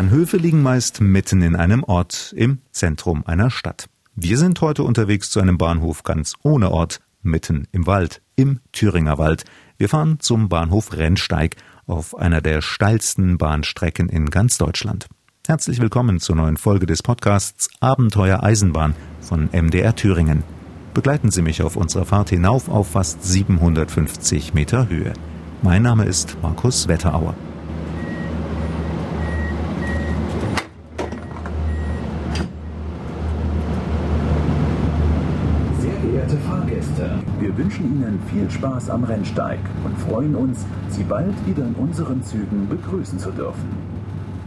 Bahnhöfe liegen meist mitten in einem Ort, im Zentrum einer Stadt. Wir sind heute unterwegs zu einem Bahnhof ganz ohne Ort, mitten im Wald, im Thüringer Wald. Wir fahren zum Bahnhof Rennsteig auf einer der steilsten Bahnstrecken in ganz Deutschland. Herzlich willkommen zur neuen Folge des Podcasts Abenteuer Eisenbahn von MDR Thüringen. Begleiten Sie mich auf unserer Fahrt hinauf auf fast 750 Meter Höhe. Mein Name ist Markus Wetterauer. Wir wünschen Ihnen viel Spaß am Rennsteig und freuen uns, Sie bald wieder in unseren Zügen begrüßen zu dürfen.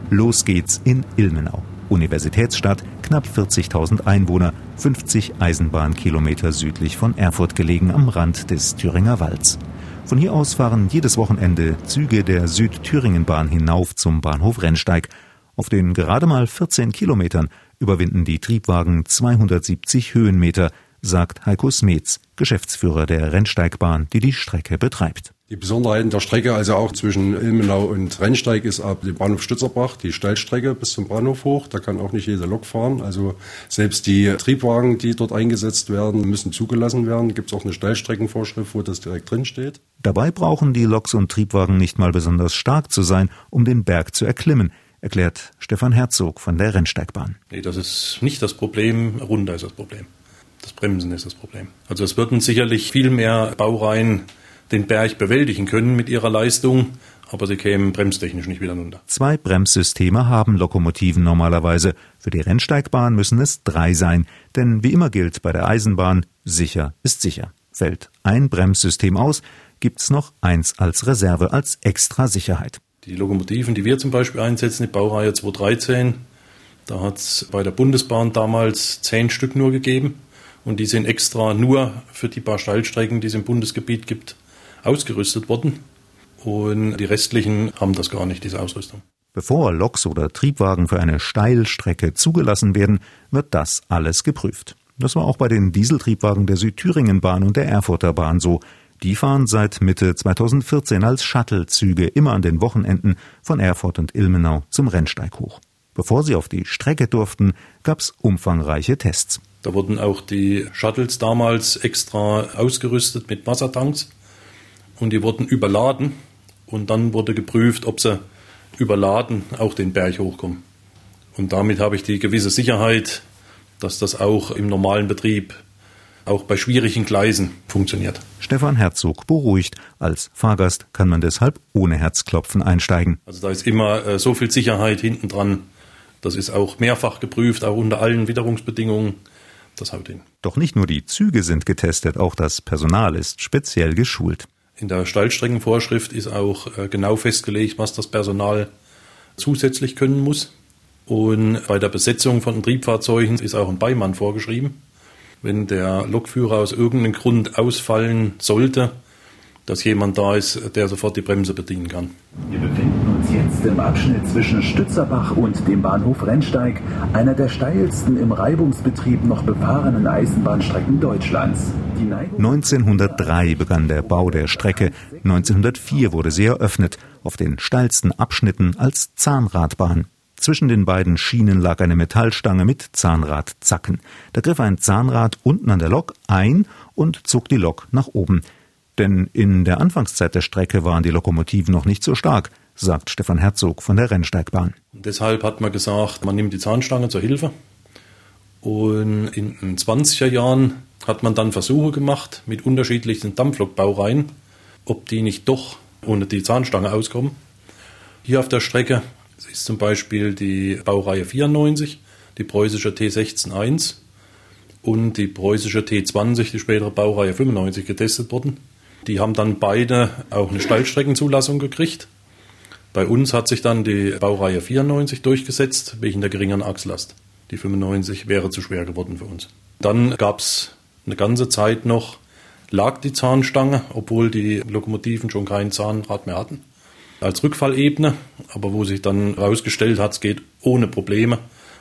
Los geht's in Ilmenau. Universitätsstadt, knapp 40.000 Einwohner, 50 Eisenbahnkilometer südlich von Erfurt gelegen am Rand des Thüringer Walds. Von hier aus fahren jedes Wochenende Züge der Südthüringenbahn hinauf zum Bahnhof Rennsteig. Auf den gerade mal 14 Kilometern überwinden die Triebwagen 270 Höhenmeter, sagt Heiko Smets, Geschäftsführer der Rennsteigbahn, die die Strecke betreibt. Die Besonderheiten der Strecke, also auch zwischen Ilmenau und Rennsteig, ist ab dem Bahnhof Stützerbach die Steilstrecke bis zum Bahnhof hoch. Da kann auch nicht jede Lok fahren. Also selbst die Triebwagen, die dort eingesetzt werden, müssen zugelassen werden. Da gibt es auch eine Steilstreckenvorschrift, wo das direkt drin steht. Dabei brauchen die Loks und Triebwagen nicht mal besonders stark zu sein, um den Berg zu erklimmen erklärt Stefan Herzog von der Rennsteigbahn. Nee, das ist nicht das Problem, runter ist das Problem. Das Bremsen ist das Problem. Also es würden sicherlich viel mehr Baureihen den Berg bewältigen können mit ihrer Leistung, aber sie kämen bremstechnisch nicht wieder runter. Zwei Bremssysteme haben Lokomotiven normalerweise. Für die Rennsteigbahn müssen es drei sein, denn wie immer gilt bei der Eisenbahn, sicher ist sicher. Fällt ein Bremssystem aus, gibt's noch eins als Reserve, als extra Sicherheit. Die Lokomotiven, die wir zum Beispiel einsetzen, die Baureihe 213, da hat es bei der Bundesbahn damals zehn Stück nur gegeben. Und die sind extra nur für die paar Steilstrecken, die es im Bundesgebiet gibt, ausgerüstet worden. Und die restlichen haben das gar nicht, diese Ausrüstung. Bevor Loks oder Triebwagen für eine Steilstrecke zugelassen werden, wird das alles geprüft. Das war auch bei den Dieseltriebwagen der Südthüringenbahn und der Erfurter Bahn so. Die fahren seit Mitte 2014 als Shuttlezüge immer an den Wochenenden von Erfurt und Ilmenau zum Rennsteig hoch. Bevor sie auf die Strecke durften, gab's umfangreiche Tests. Da wurden auch die Shuttles damals extra ausgerüstet mit Wassertanks und die wurden überladen und dann wurde geprüft, ob sie überladen auch den Berg hochkommen. Und damit habe ich die gewisse Sicherheit, dass das auch im normalen Betrieb, auch bei schwierigen Gleisen funktioniert. Stefan Herzog beruhigt. Als Fahrgast kann man deshalb ohne Herzklopfen einsteigen. Also da ist immer äh, so viel Sicherheit hinten dran. Das ist auch mehrfach geprüft, auch unter allen Witterungsbedingungen das haut hin. Doch nicht nur die Züge sind getestet, auch das Personal ist speziell geschult. In der Steilstreckenvorschrift ist auch äh, genau festgelegt, was das Personal zusätzlich können muss. Und bei der Besetzung von Triebfahrzeugen ist auch ein Beimann vorgeschrieben. Wenn der Lokführer aus irgendeinem Grund ausfallen sollte, dass jemand da ist, der sofort die Bremse bedienen kann. Wir befinden uns jetzt im Abschnitt zwischen Stützerbach und dem Bahnhof Rennsteig, einer der steilsten im Reibungsbetrieb noch befahrenen Eisenbahnstrecken Deutschlands. 1903 begann der Bau der Strecke, 1904 wurde sie eröffnet, auf den steilsten Abschnitten als Zahnradbahn. Zwischen den beiden Schienen lag eine Metallstange mit Zahnradzacken. Da griff ein Zahnrad unten an der Lok ein und zog die Lok nach oben. Denn in der Anfangszeit der Strecke waren die Lokomotiven noch nicht so stark, sagt Stefan Herzog von der Rennsteigbahn. Deshalb hat man gesagt, man nimmt die Zahnstange zur Hilfe. Und in den 20er Jahren hat man dann Versuche gemacht mit unterschiedlichen Dampflokbaureihen, ob die nicht doch ohne die Zahnstange auskommen. Hier auf der Strecke ist zum Beispiel die Baureihe 94, die preußische T161 und die preußische T20, die spätere Baureihe 95 getestet worden. Die haben dann beide auch eine Steilstreckenzulassung gekriegt. Bei uns hat sich dann die Baureihe 94 durchgesetzt, wegen der geringeren Achslast. Die 95 wäre zu schwer geworden für uns. Dann gab es eine ganze Zeit noch, lag die Zahnstange, obwohl die Lokomotiven schon kein Zahnrad mehr hatten, als Rückfallebene. Aber wo sich dann herausgestellt hat, es geht ohne Probleme,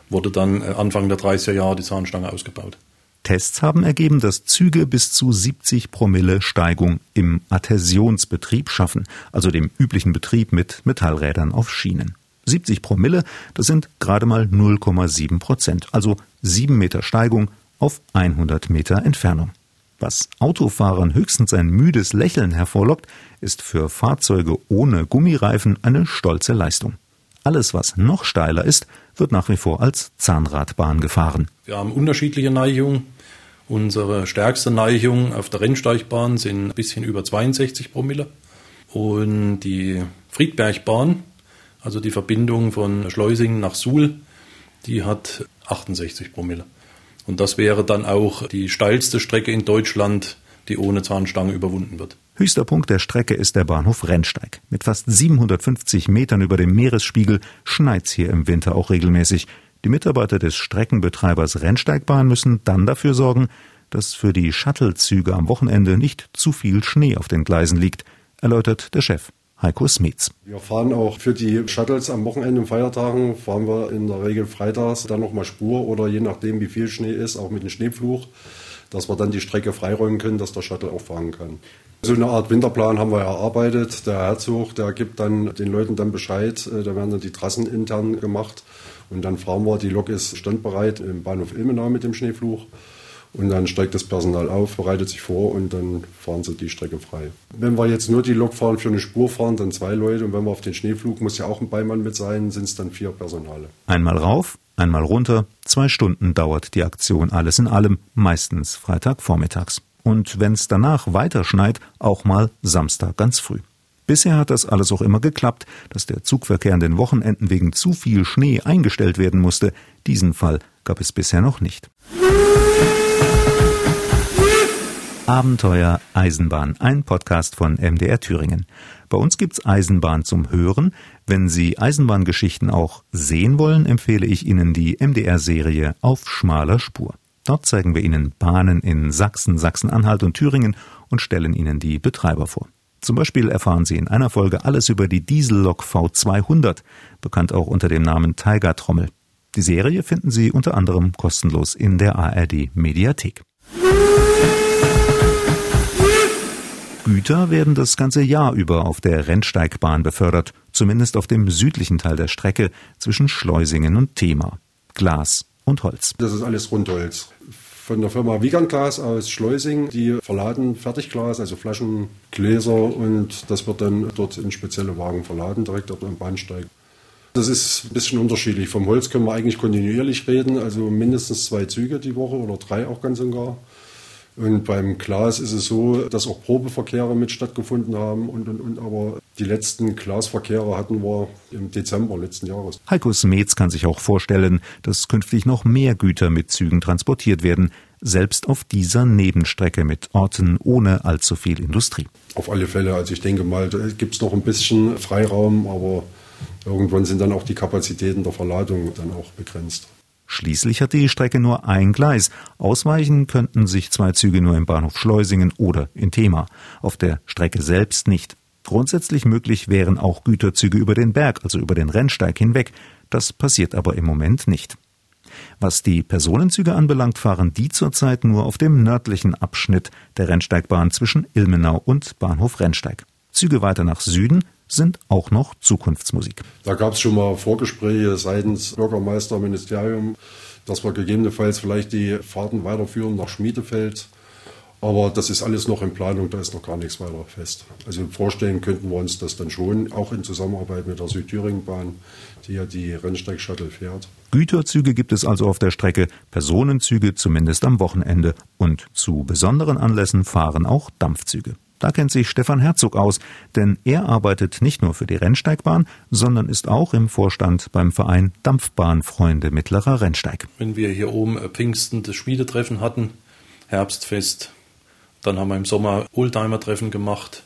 wurde dann Anfang der 30er Jahre die Zahnstange ausgebaut. Tests haben ergeben, dass Züge bis zu 70 Promille Steigung im Adhäsionsbetrieb schaffen, also dem üblichen Betrieb mit Metallrädern auf Schienen. 70 Promille, das sind gerade mal 0,7 Prozent, also 7 Meter Steigung auf 100 Meter Entfernung. Was Autofahrern höchstens ein müdes Lächeln hervorlockt, ist für Fahrzeuge ohne Gummireifen eine stolze Leistung. Alles, was noch steiler ist, wird nach wie vor als Zahnradbahn gefahren. Wir haben unterschiedliche Neigungen. Unsere stärkste Neigung auf der Rennsteigbahn sind ein bisschen über 62 Promille. Und die Friedbergbahn, also die Verbindung von Schleusingen nach Suhl, die hat 68 Promille. Und das wäre dann auch die steilste Strecke in Deutschland, die ohne Zahnstange überwunden wird. Höchster Punkt der Strecke ist der Bahnhof Rennsteig. Mit fast 750 Metern über dem Meeresspiegel schneit's hier im Winter auch regelmäßig. Die Mitarbeiter des Streckenbetreibers Rennsteigbahn müssen dann dafür sorgen, dass für die Shuttlezüge am Wochenende nicht zu viel Schnee auf den Gleisen liegt, erläutert der Chef. Heiko Smets. Wir fahren auch für die Shuttles am Wochenende und Feiertagen, fahren wir in der Regel freitags dann nochmal Spur oder je nachdem, wie viel Schnee ist, auch mit dem Schneepflug, dass wir dann die Strecke freiräumen können, dass der Shuttle auch fahren kann. So eine Art Winterplan haben wir erarbeitet. Der Herzog, der gibt dann den Leuten dann Bescheid. Äh, da werden dann die Trassen intern gemacht. Und dann fahren wir, die Lok ist standbereit im Bahnhof Ilmenau mit dem Schneefluch. Und dann steigt das Personal auf, bereitet sich vor und dann fahren sie die Strecke frei. Wenn wir jetzt nur die Lok fahren, für eine Spur fahren, dann zwei Leute. Und wenn wir auf den Schneeflug, muss ja auch ein Beimann mit sein, sind es dann vier Personale. Einmal rauf, einmal runter. Zwei Stunden dauert die Aktion alles in allem, meistens Freitagvormittags. Und wenn's danach weiter schneit, auch mal Samstag ganz früh. Bisher hat das alles auch immer geklappt, dass der Zugverkehr an den Wochenenden wegen zu viel Schnee eingestellt werden musste. Diesen Fall gab es bisher noch nicht. Abenteuer Eisenbahn, ein Podcast von MDR Thüringen. Bei uns gibt's Eisenbahn zum Hören. Wenn Sie Eisenbahngeschichten auch sehen wollen, empfehle ich Ihnen die MDR-Serie Auf schmaler Spur. Dort zeigen wir Ihnen Bahnen in Sachsen, Sachsen-Anhalt und Thüringen und stellen Ihnen die Betreiber vor. Zum Beispiel erfahren Sie in einer Folge alles über die Diesellok V200, bekannt auch unter dem Namen Tiger Trommel. Die Serie finden Sie unter anderem kostenlos in der ARD Mediathek. Güter werden das ganze Jahr über auf der Rennsteigbahn befördert, zumindest auf dem südlichen Teil der Strecke zwischen Schleusingen und Thema. Glas und Holz. Das ist alles Rundholz. Von der Firma Wiegandglas aus Schleusing, die verladen Fertigglas, also Flaschen, Gläser und das wird dann dort in spezielle Wagen verladen, direkt dort am Bahnsteig. Das ist ein bisschen unterschiedlich. Vom Holz können wir eigentlich kontinuierlich reden, also mindestens zwei Züge die Woche oder drei auch ganz und gar. Und beim Glas ist es so, dass auch Probeverkehre mit stattgefunden haben und, und, und. Aber die letzten Glasverkehre hatten wir im Dezember letzten Jahres. Heiko Smets kann sich auch vorstellen, dass künftig noch mehr Güter mit Zügen transportiert werden, selbst auf dieser Nebenstrecke mit Orten ohne allzu viel Industrie. Auf alle Fälle. Also ich denke mal, da gibt es noch ein bisschen Freiraum, aber irgendwann sind dann auch die Kapazitäten der Verladung dann auch begrenzt. Schließlich hat die Strecke nur ein Gleis. Ausweichen könnten sich zwei Züge nur im Bahnhof Schleusingen oder in Thema. Auf der Strecke selbst nicht. Grundsätzlich möglich wären auch Güterzüge über den Berg, also über den Rennsteig hinweg. Das passiert aber im Moment nicht. Was die Personenzüge anbelangt, fahren die zurzeit nur auf dem nördlichen Abschnitt der Rennsteigbahn zwischen Ilmenau und Bahnhof Rennsteig. Züge weiter nach Süden sind auch noch Zukunftsmusik. Da gab es schon mal Vorgespräche seitens Bürgermeister, Ministerium, dass wir gegebenenfalls vielleicht die Fahrten weiterführen nach Schmiedefeld. Aber das ist alles noch in Planung, da ist noch gar nichts weiter fest. Also vorstellen könnten wir uns das dann schon, auch in Zusammenarbeit mit der Südthüringenbahn, die ja die Rennsteig-Shuttle fährt. Güterzüge gibt es also auf der Strecke, Personenzüge zumindest am Wochenende und zu besonderen Anlässen fahren auch Dampfzüge. Da kennt sich Stefan Herzog aus, denn er arbeitet nicht nur für die Rennsteigbahn, sondern ist auch im Vorstand beim Verein Dampfbahnfreunde Mittlerer Rennsteig. Wenn wir hier oben Pfingsten das Schmiedetreffen hatten, Herbstfest, dann haben wir im Sommer Oldtimer-Treffen gemacht,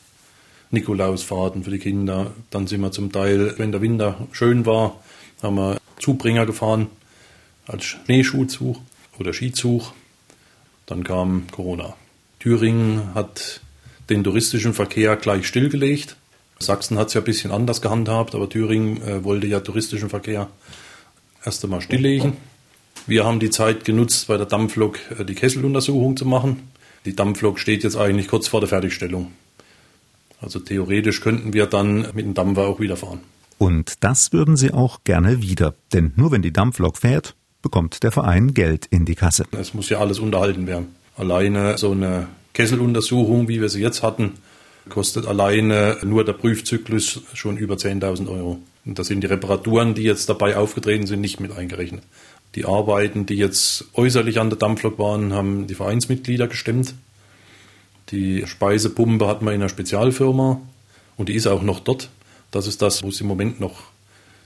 Nikolausfahrten für die Kinder. Dann sind wir zum Teil, wenn der Winter schön war, haben wir Zubringer gefahren als Schneeschuhzug oder Skizug. Dann kam Corona. Thüringen hat den touristischen Verkehr gleich stillgelegt. Sachsen hat es ja ein bisschen anders gehandhabt, aber Thüringen äh, wollte ja touristischen Verkehr erst einmal stilllegen. Wir haben die Zeit genutzt, bei der Dampflok äh, die Kesseluntersuchung zu machen. Die Dampflok steht jetzt eigentlich kurz vor der Fertigstellung. Also theoretisch könnten wir dann mit dem Dampfer auch wieder fahren. Und das würden sie auch gerne wieder. Denn nur wenn die Dampflok fährt, bekommt der Verein Geld in die Kasse. Es muss ja alles unterhalten werden. Alleine so eine Kesseluntersuchung, wie wir sie jetzt hatten, kostet alleine nur der Prüfzyklus schon über 10.000 Euro. Und da sind die Reparaturen, die jetzt dabei aufgetreten sind, nicht mit eingerechnet. Die Arbeiten, die jetzt äußerlich an der Dampflok waren, haben die Vereinsmitglieder gestemmt. Die Speisepumpe hat man in einer Spezialfirma und die ist auch noch dort. Das ist das, wo es im Moment noch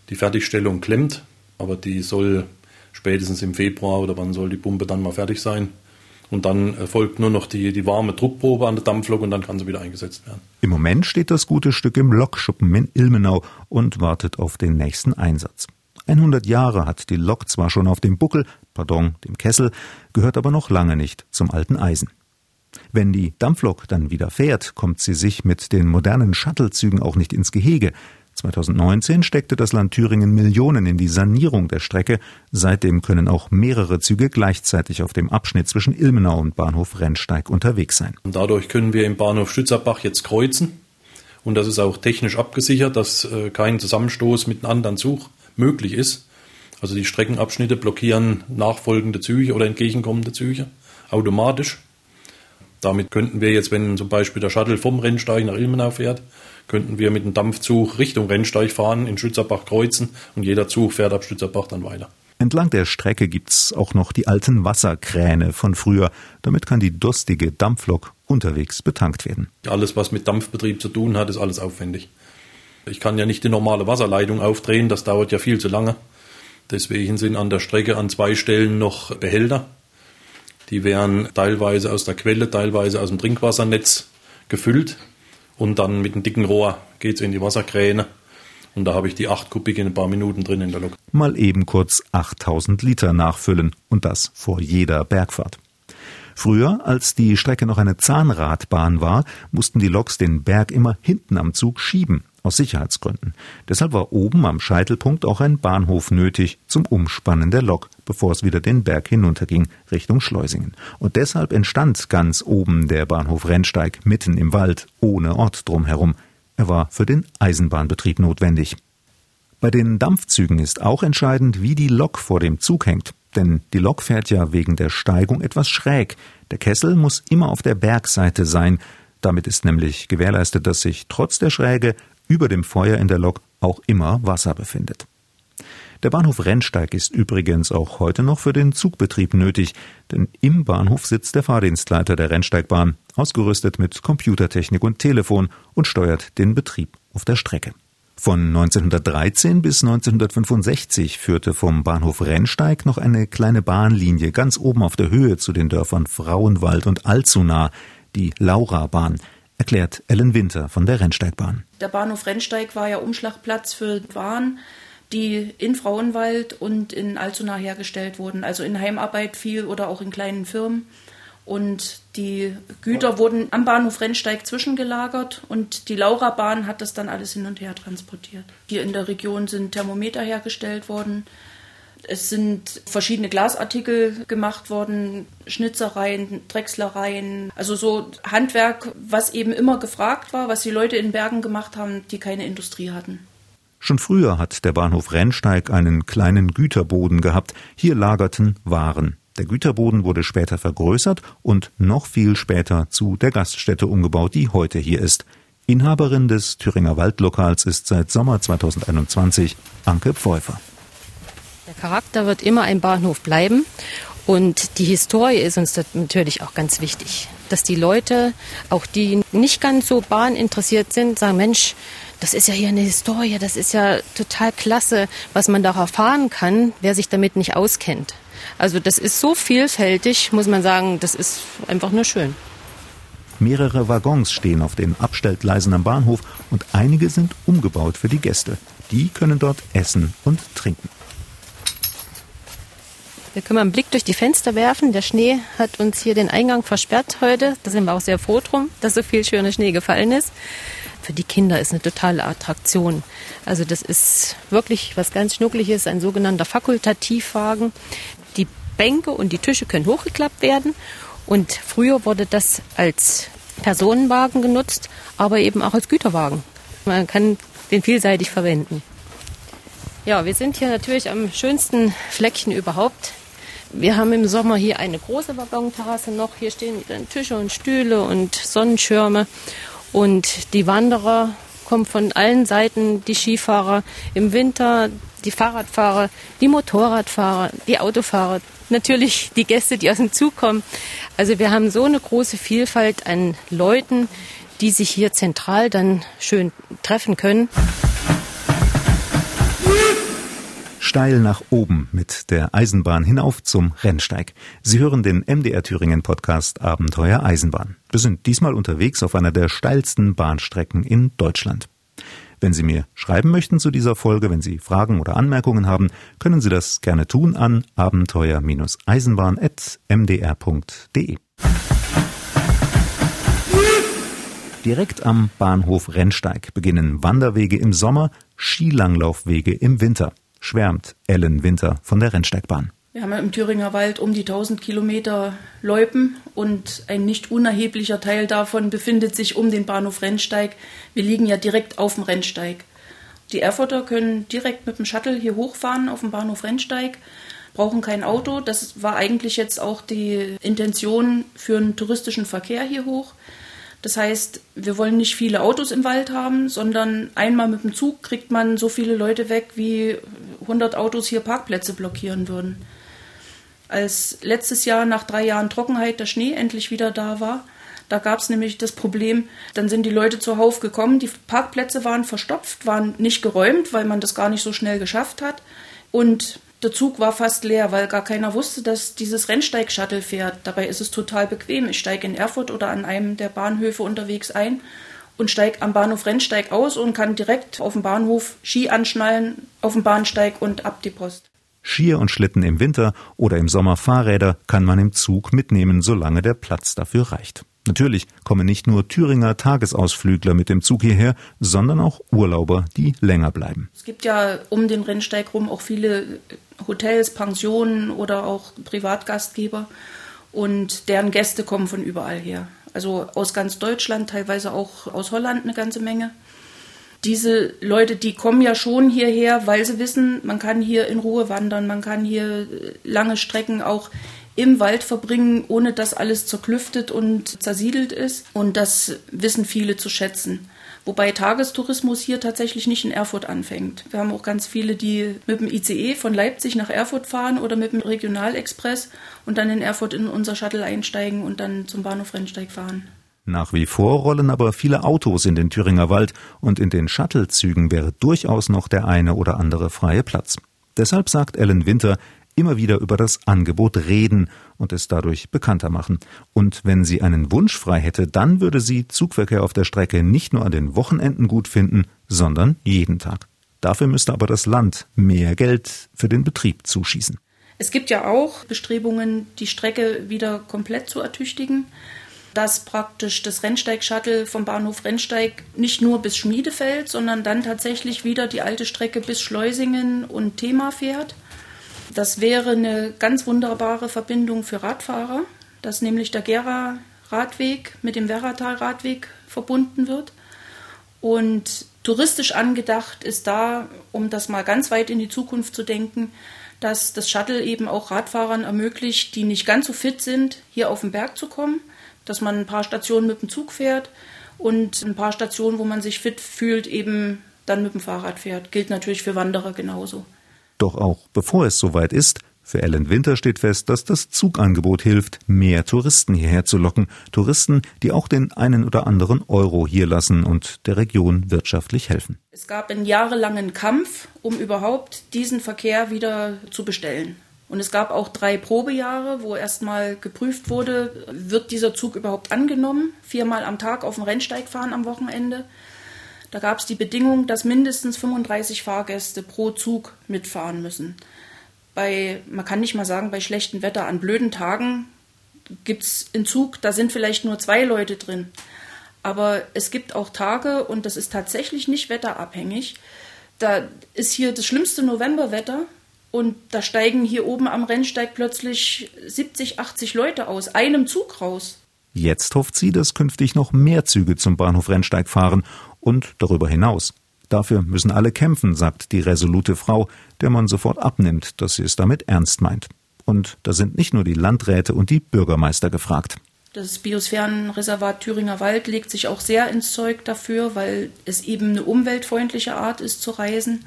die Fertigstellung klemmt. Aber die soll spätestens im Februar oder wann soll die Pumpe dann mal fertig sein. Und dann folgt nur noch die, die warme Druckprobe an der Dampflok und dann kann sie wieder eingesetzt werden. Im Moment steht das gute Stück im Lokschuppen in Ilmenau und wartet auf den nächsten Einsatz. 100 Jahre hat die Lok zwar schon auf dem Buckel, pardon, dem Kessel, gehört aber noch lange nicht zum alten Eisen. Wenn die Dampflok dann wieder fährt, kommt sie sich mit den modernen Shuttlezügen auch nicht ins Gehege. 2019 steckte das Land Thüringen Millionen in die Sanierung der Strecke. Seitdem können auch mehrere Züge gleichzeitig auf dem Abschnitt zwischen Ilmenau und Bahnhof Rennsteig unterwegs sein. Dadurch können wir im Bahnhof Stützerbach jetzt kreuzen. Und das ist auch technisch abgesichert, dass äh, kein Zusammenstoß mit einem anderen Zug möglich ist. Also die Streckenabschnitte blockieren nachfolgende Züge oder entgegenkommende Züge automatisch. Damit könnten wir jetzt, wenn zum Beispiel der Shuttle vom Rennsteig nach Ilmenau fährt, könnten wir mit dem Dampfzug Richtung Rennsteig fahren, in Stützerbach kreuzen und jeder Zug fährt ab Stützerbach dann weiter. Entlang der Strecke gibt's auch noch die alten Wasserkräne von früher. Damit kann die durstige Dampflok unterwegs betankt werden. Alles, was mit Dampfbetrieb zu tun hat, ist alles aufwendig. Ich kann ja nicht die normale Wasserleitung aufdrehen, das dauert ja viel zu lange. Deswegen sind an der Strecke an zwei Stellen noch Behälter. Die werden teilweise aus der Quelle, teilweise aus dem Trinkwassernetz gefüllt und dann mit einem dicken Rohr geht es in die Wasserkräne. Und da habe ich die 8 Kubik in ein paar Minuten drin in der Lok. Mal eben kurz 8000 Liter nachfüllen und das vor jeder Bergfahrt. Früher, als die Strecke noch eine Zahnradbahn war, mussten die Loks den Berg immer hinten am Zug schieben aus Sicherheitsgründen. Deshalb war oben am Scheitelpunkt auch ein Bahnhof nötig zum Umspannen der Lok, bevor es wieder den Berg hinunterging Richtung Schleusingen. Und deshalb entstand ganz oben der Bahnhof Rennsteig mitten im Wald, ohne Ort drumherum. Er war für den Eisenbahnbetrieb notwendig. Bei den Dampfzügen ist auch entscheidend, wie die Lok vor dem Zug hängt. Denn die Lok fährt ja wegen der Steigung etwas schräg. Der Kessel muss immer auf der Bergseite sein. Damit ist nämlich gewährleistet, dass sich trotz der Schräge über dem Feuer in der Lok auch immer Wasser befindet. Der Bahnhof Rennsteig ist übrigens auch heute noch für den Zugbetrieb nötig, denn im Bahnhof sitzt der Fahrdienstleiter der Rennsteigbahn, ausgerüstet mit Computertechnik und Telefon und steuert den Betrieb auf der Strecke. Von 1913 bis 1965 führte vom Bahnhof Rennsteig noch eine kleine Bahnlinie ganz oben auf der Höhe zu den Dörfern Frauenwald und Alzuna, die Laurabahn erklärt Ellen Winter von der Rennsteigbahn. Der Bahnhof Rennsteig war ja Umschlagplatz für Waren, die in Frauenwald und in Altona hergestellt wurden, also in Heimarbeit viel oder auch in kleinen Firmen. Und die Güter wurden am Bahnhof Rennsteig zwischengelagert und die Laurabahn hat das dann alles hin und her transportiert. Hier in der Region sind Thermometer hergestellt worden, es sind verschiedene Glasartikel gemacht worden, Schnitzereien, Drechslereien, also so Handwerk, was eben immer gefragt war, was die Leute in Bergen gemacht haben, die keine Industrie hatten. Schon früher hat der Bahnhof Rennsteig einen kleinen Güterboden gehabt. Hier lagerten Waren. Der Güterboden wurde später vergrößert und noch viel später zu der Gaststätte umgebaut, die heute hier ist. Inhaberin des Thüringer Waldlokals ist seit Sommer 2021 Anke Pfeuffer. Charakter wird immer ein Bahnhof bleiben. Und die Historie ist uns natürlich auch ganz wichtig, dass die Leute, auch die nicht ganz so bahninteressiert sind, sagen, Mensch, das ist ja hier eine Historie, das ist ja total klasse, was man da erfahren kann, wer sich damit nicht auskennt. Also das ist so vielfältig, muss man sagen, das ist einfach nur schön. Mehrere Waggons stehen auf den Abstellgleisen am Bahnhof und einige sind umgebaut für die Gäste. Die können dort essen und trinken. Wir können mal einen Blick durch die Fenster werfen. Der Schnee hat uns hier den Eingang versperrt heute. Da sind wir auch sehr froh drum, dass so viel schöner Schnee gefallen ist. Für die Kinder ist eine totale Attraktion. Also das ist wirklich was ganz Schnuckliches, ein sogenannter Fakultativwagen. Die Bänke und die Tische können hochgeklappt werden. Und früher wurde das als Personenwagen genutzt, aber eben auch als Güterwagen. Man kann den vielseitig verwenden. Ja, wir sind hier natürlich am schönsten Fleckchen überhaupt. Wir haben im Sommer hier eine große Waggonterrasse noch. Hier stehen dann Tische und Stühle und Sonnenschirme. Und die Wanderer kommen von allen Seiten, die Skifahrer im Winter, die Fahrradfahrer, die Motorradfahrer, die Autofahrer, natürlich die Gäste, die aus dem Zug kommen. Also wir haben so eine große Vielfalt an Leuten, die sich hier zentral dann schön treffen können. Steil nach oben mit der Eisenbahn hinauf zum Rennsteig. Sie hören den MDR Thüringen Podcast Abenteuer Eisenbahn. Wir sind diesmal unterwegs auf einer der steilsten Bahnstrecken in Deutschland. Wenn Sie mir schreiben möchten zu dieser Folge, wenn Sie Fragen oder Anmerkungen haben, können Sie das gerne tun an abenteuer-eisenbahn.mdr.de. Direkt am Bahnhof Rennsteig beginnen Wanderwege im Sommer, Skilanglaufwege im Winter schwärmt Ellen Winter von der Rennsteigbahn. Wir haben ja im Thüringer Wald um die 1000 Kilometer Loipen und ein nicht unerheblicher Teil davon befindet sich um den Bahnhof Rennsteig. Wir liegen ja direkt auf dem Rennsteig. Die Erfurter können direkt mit dem Shuttle hier hochfahren auf dem Bahnhof Rennsteig, brauchen kein Auto. Das war eigentlich jetzt auch die Intention für einen touristischen Verkehr hier hoch. Das heißt, wir wollen nicht viele Autos im Wald haben, sondern einmal mit dem Zug kriegt man so viele Leute weg, wie 100 Autos hier Parkplätze blockieren würden. Als letztes Jahr nach drei Jahren Trockenheit der Schnee endlich wieder da war, da gab es nämlich das Problem, dann sind die Leute zuhauf gekommen, die Parkplätze waren verstopft, waren nicht geräumt, weil man das gar nicht so schnell geschafft hat. Und der Zug war fast leer, weil gar keiner wusste, dass dieses Rennsteig-Shuttle fährt. Dabei ist es total bequem. Ich steige in Erfurt oder an einem der Bahnhöfe unterwegs ein und steige am Bahnhof Rennsteig aus und kann direkt auf dem Bahnhof Ski anschnallen, auf dem Bahnsteig und ab die Post. Skier und Schlitten im Winter oder im Sommer Fahrräder kann man im Zug mitnehmen, solange der Platz dafür reicht. Natürlich kommen nicht nur Thüringer Tagesausflügler mit dem Zug hierher, sondern auch Urlauber, die länger bleiben. Es gibt ja um den Rennsteig rum auch viele Hotels, Pensionen oder auch Privatgastgeber und deren Gäste kommen von überall her. Also aus ganz Deutschland, teilweise auch aus Holland eine ganze Menge. Diese Leute, die kommen ja schon hierher, weil sie wissen, man kann hier in Ruhe wandern, man kann hier lange Strecken auch im Wald verbringen, ohne dass alles zerklüftet und zersiedelt ist. Und das wissen viele zu schätzen. Wobei Tagestourismus hier tatsächlich nicht in Erfurt anfängt. Wir haben auch ganz viele, die mit dem ICE von Leipzig nach Erfurt fahren oder mit dem Regionalexpress und dann in Erfurt in unser Shuttle einsteigen und dann zum Bahnhof Rennsteig fahren. Nach wie vor rollen aber viele Autos in den Thüringer Wald und in den Shuttlezügen wäre durchaus noch der eine oder andere freie Platz. Deshalb sagt Ellen Winter, immer wieder über das Angebot reden und es dadurch bekannter machen. Und wenn sie einen Wunsch frei hätte, dann würde sie Zugverkehr auf der Strecke nicht nur an den Wochenenden gut finden, sondern jeden Tag. Dafür müsste aber das Land mehr Geld für den Betrieb zuschießen. Es gibt ja auch Bestrebungen, die Strecke wieder komplett zu ertüchtigen, dass praktisch das Rennsteig-Shuttle vom Bahnhof Rennsteig nicht nur bis Schmiedefeld, sondern dann tatsächlich wieder die alte Strecke bis Schleusingen und Thema fährt. Das wäre eine ganz wunderbare Verbindung für Radfahrer, dass nämlich der Gera Radweg mit dem Werratal Radweg verbunden wird. Und touristisch angedacht ist da, um das mal ganz weit in die Zukunft zu denken, dass das Shuttle eben auch Radfahrern ermöglicht, die nicht ganz so fit sind, hier auf den Berg zu kommen, dass man ein paar Stationen mit dem Zug fährt und ein paar Stationen, wo man sich fit fühlt, eben dann mit dem Fahrrad fährt. Gilt natürlich für Wanderer genauso. Doch auch bevor es soweit ist, für Ellen Winter steht fest, dass das Zugangebot hilft, mehr Touristen hierher zu locken. Touristen, die auch den einen oder anderen Euro hier lassen und der Region wirtschaftlich helfen. Es gab einen jahrelangen Kampf, um überhaupt diesen Verkehr wieder zu bestellen. Und es gab auch drei Probejahre, wo erstmal geprüft wurde, wird dieser Zug überhaupt angenommen? Viermal am Tag auf dem Rennsteig fahren am Wochenende. Da gab es die Bedingung, dass mindestens 35 Fahrgäste pro Zug mitfahren müssen. Bei, man kann nicht mal sagen, bei schlechtem Wetter, an blöden Tagen gibt es einen Zug, da sind vielleicht nur zwei Leute drin. Aber es gibt auch Tage, und das ist tatsächlich nicht wetterabhängig, da ist hier das schlimmste Novemberwetter und da steigen hier oben am Rennsteig plötzlich 70, 80 Leute aus einem Zug raus. Jetzt hofft sie, dass künftig noch mehr Züge zum Bahnhof Rennsteig fahren und darüber hinaus. Dafür müssen alle kämpfen, sagt die resolute Frau, der man sofort abnimmt, dass sie es damit ernst meint. Und da sind nicht nur die Landräte und die Bürgermeister gefragt. Das Biosphärenreservat Thüringer Wald legt sich auch sehr ins Zeug dafür, weil es eben eine umweltfreundliche Art ist zu reisen.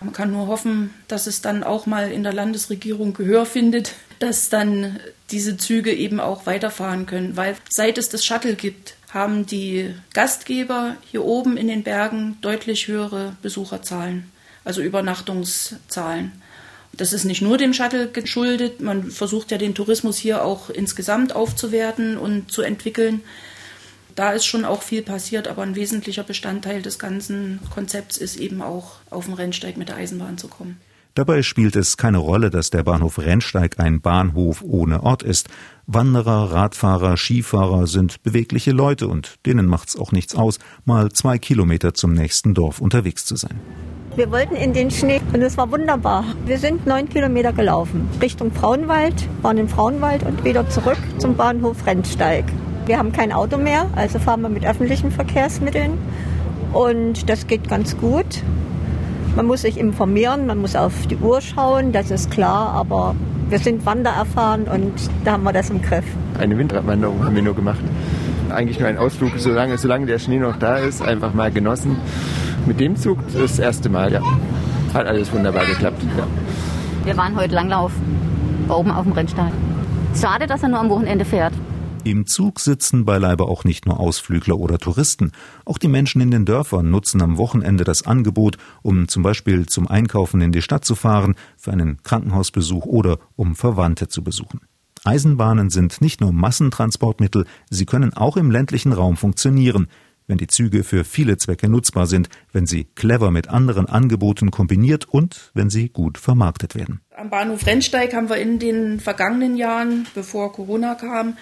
Man kann nur hoffen, dass es dann auch mal in der Landesregierung Gehör findet, dass dann diese Züge eben auch weiterfahren können. Weil seit es das Shuttle gibt, haben die Gastgeber hier oben in den Bergen deutlich höhere Besucherzahlen, also Übernachtungszahlen. Das ist nicht nur dem Shuttle geschuldet. Man versucht ja den Tourismus hier auch insgesamt aufzuwerten und zu entwickeln. Da ist schon auch viel passiert, aber ein wesentlicher Bestandteil des ganzen Konzepts ist eben auch auf dem Rennsteig mit der Eisenbahn zu kommen. Dabei spielt es keine Rolle, dass der Bahnhof Rennsteig ein Bahnhof ohne Ort ist. Wanderer, Radfahrer, Skifahrer sind bewegliche Leute und denen macht's auch nichts aus, mal zwei Kilometer zum nächsten Dorf unterwegs zu sein. Wir wollten in den Schnee und es war wunderbar. Wir sind neun Kilometer gelaufen Richtung Frauenwald, waren im Frauenwald und wieder zurück zum Bahnhof Rennsteig. Wir haben kein Auto mehr, also fahren wir mit öffentlichen Verkehrsmitteln und das geht ganz gut. Man muss sich informieren, man muss auf die Uhr schauen, das ist klar, aber wir sind wandererfahren und da haben wir das im Griff. Eine Windradwanderung haben wir nur gemacht. Eigentlich nur ein Ausflug, solange, solange der Schnee noch da ist, einfach mal genossen mit dem Zug das erste Mal, ja. Hat alles wunderbar geklappt, ja. Wir waren heute Langlauf, oben auf dem Rennsteig. Schade, dass er nur am Wochenende fährt. Im Zug sitzen beileibe auch nicht nur Ausflügler oder Touristen. Auch die Menschen in den Dörfern nutzen am Wochenende das Angebot, um zum Beispiel zum Einkaufen in die Stadt zu fahren, für einen Krankenhausbesuch oder um Verwandte zu besuchen. Eisenbahnen sind nicht nur Massentransportmittel, sie können auch im ländlichen Raum funktionieren wenn die Züge für viele Zwecke nutzbar sind, wenn sie clever mit anderen Angeboten kombiniert und wenn sie gut vermarktet werden. Am Bahnhof Rennsteig haben wir in den vergangenen Jahren, bevor Corona kam,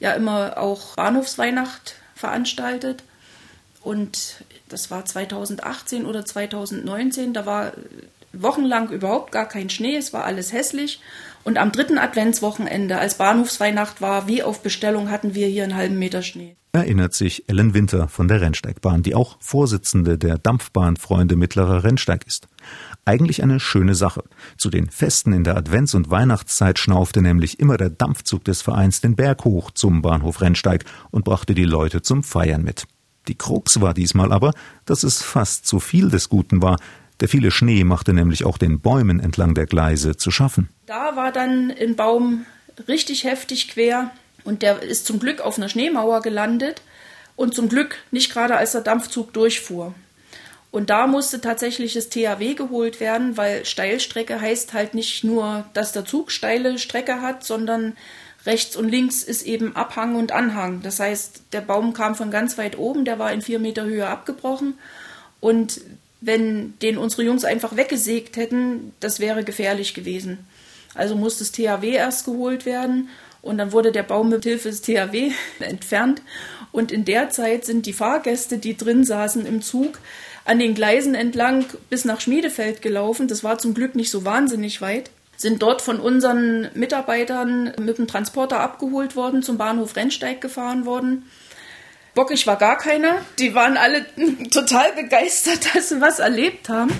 ja immer auch Bahnhofsweihnacht veranstaltet. Und das war 2018 oder 2019, da war wochenlang überhaupt gar kein Schnee, es war alles hässlich. Und am dritten Adventswochenende, als Bahnhofsweihnacht war, wie auf Bestellung, hatten wir hier einen halben Meter Schnee. Erinnert sich Ellen Winter von der Rennsteigbahn, die auch Vorsitzende der Dampfbahnfreunde Mittlerer Rennsteig ist. Eigentlich eine schöne Sache. Zu den Festen in der Advents- und Weihnachtszeit schnaufte nämlich immer der Dampfzug des Vereins den Berg hoch zum Bahnhof Rennsteig und brachte die Leute zum Feiern mit. Die Krux war diesmal aber, dass es fast zu viel des Guten war, der viele Schnee machte nämlich auch den Bäumen entlang der Gleise zu schaffen. Da war dann ein Baum richtig heftig quer und der ist zum Glück auf einer Schneemauer gelandet und zum Glück nicht gerade als der Dampfzug durchfuhr. Und da musste tatsächlich das THW geholt werden, weil Steilstrecke heißt halt nicht nur, dass der Zug steile Strecke hat, sondern rechts und links ist eben Abhang und Anhang. Das heißt, der Baum kam von ganz weit oben, der war in vier Meter Höhe abgebrochen und wenn den unsere Jungs einfach weggesägt hätten, das wäre gefährlich gewesen. Also musste das THW erst geholt werden und dann wurde der Baum mit Hilfe des THW entfernt. Und in der Zeit sind die Fahrgäste, die drin saßen im Zug, an den Gleisen entlang bis nach Schmiedefeld gelaufen. Das war zum Glück nicht so wahnsinnig weit. Sind dort von unseren Mitarbeitern mit dem Transporter abgeholt worden, zum Bahnhof Rennsteig gefahren worden. Bockig war gar keiner. Die waren alle total begeistert, dass sie was erlebt haben.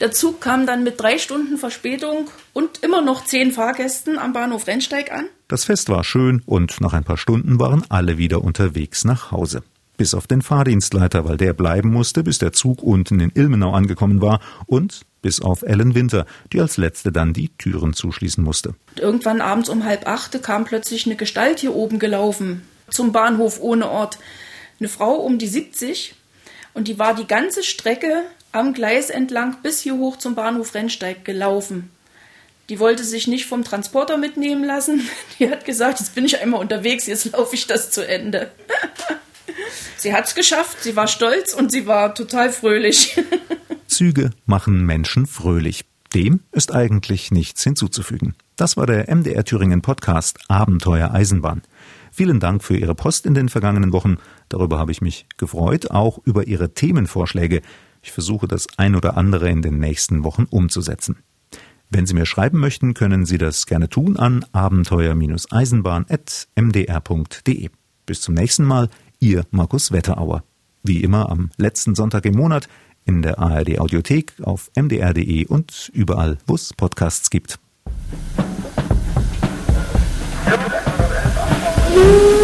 Der Zug kam dann mit drei Stunden Verspätung und immer noch zehn Fahrgästen am Bahnhof Rennsteig an. Das Fest war schön und nach ein paar Stunden waren alle wieder unterwegs nach Hause. Bis auf den Fahrdienstleiter, weil der bleiben musste, bis der Zug unten in Ilmenau angekommen war und bis auf Ellen Winter, die als letzte dann die Türen zuschließen musste. Irgendwann abends um halb acht kam plötzlich eine Gestalt hier oben gelaufen zum Bahnhof ohne Ort eine Frau um die 70 und die war die ganze Strecke am Gleis entlang bis hier hoch zum Bahnhof Rennsteig gelaufen. Die wollte sich nicht vom Transporter mitnehmen lassen. Die hat gesagt, jetzt bin ich einmal unterwegs, jetzt laufe ich das zu Ende. sie hat es geschafft, sie war stolz und sie war total fröhlich. Züge machen Menschen fröhlich. Dem ist eigentlich nichts hinzuzufügen. Das war der MDR Thüringen Podcast Abenteuer Eisenbahn. Vielen Dank für Ihre Post in den vergangenen Wochen. Darüber habe ich mich gefreut, auch über Ihre Themenvorschläge. Ich versuche das ein oder andere in den nächsten Wochen umzusetzen. Wenn Sie mir schreiben möchten, können Sie das gerne tun an abenteuer-eisenbahn.mdr.de. Bis zum nächsten Mal, Ihr Markus Wetterauer. Wie immer am letzten Sonntag im Monat in der ARD Audiothek, auf mdr.de und überall, wo es Podcasts gibt. you.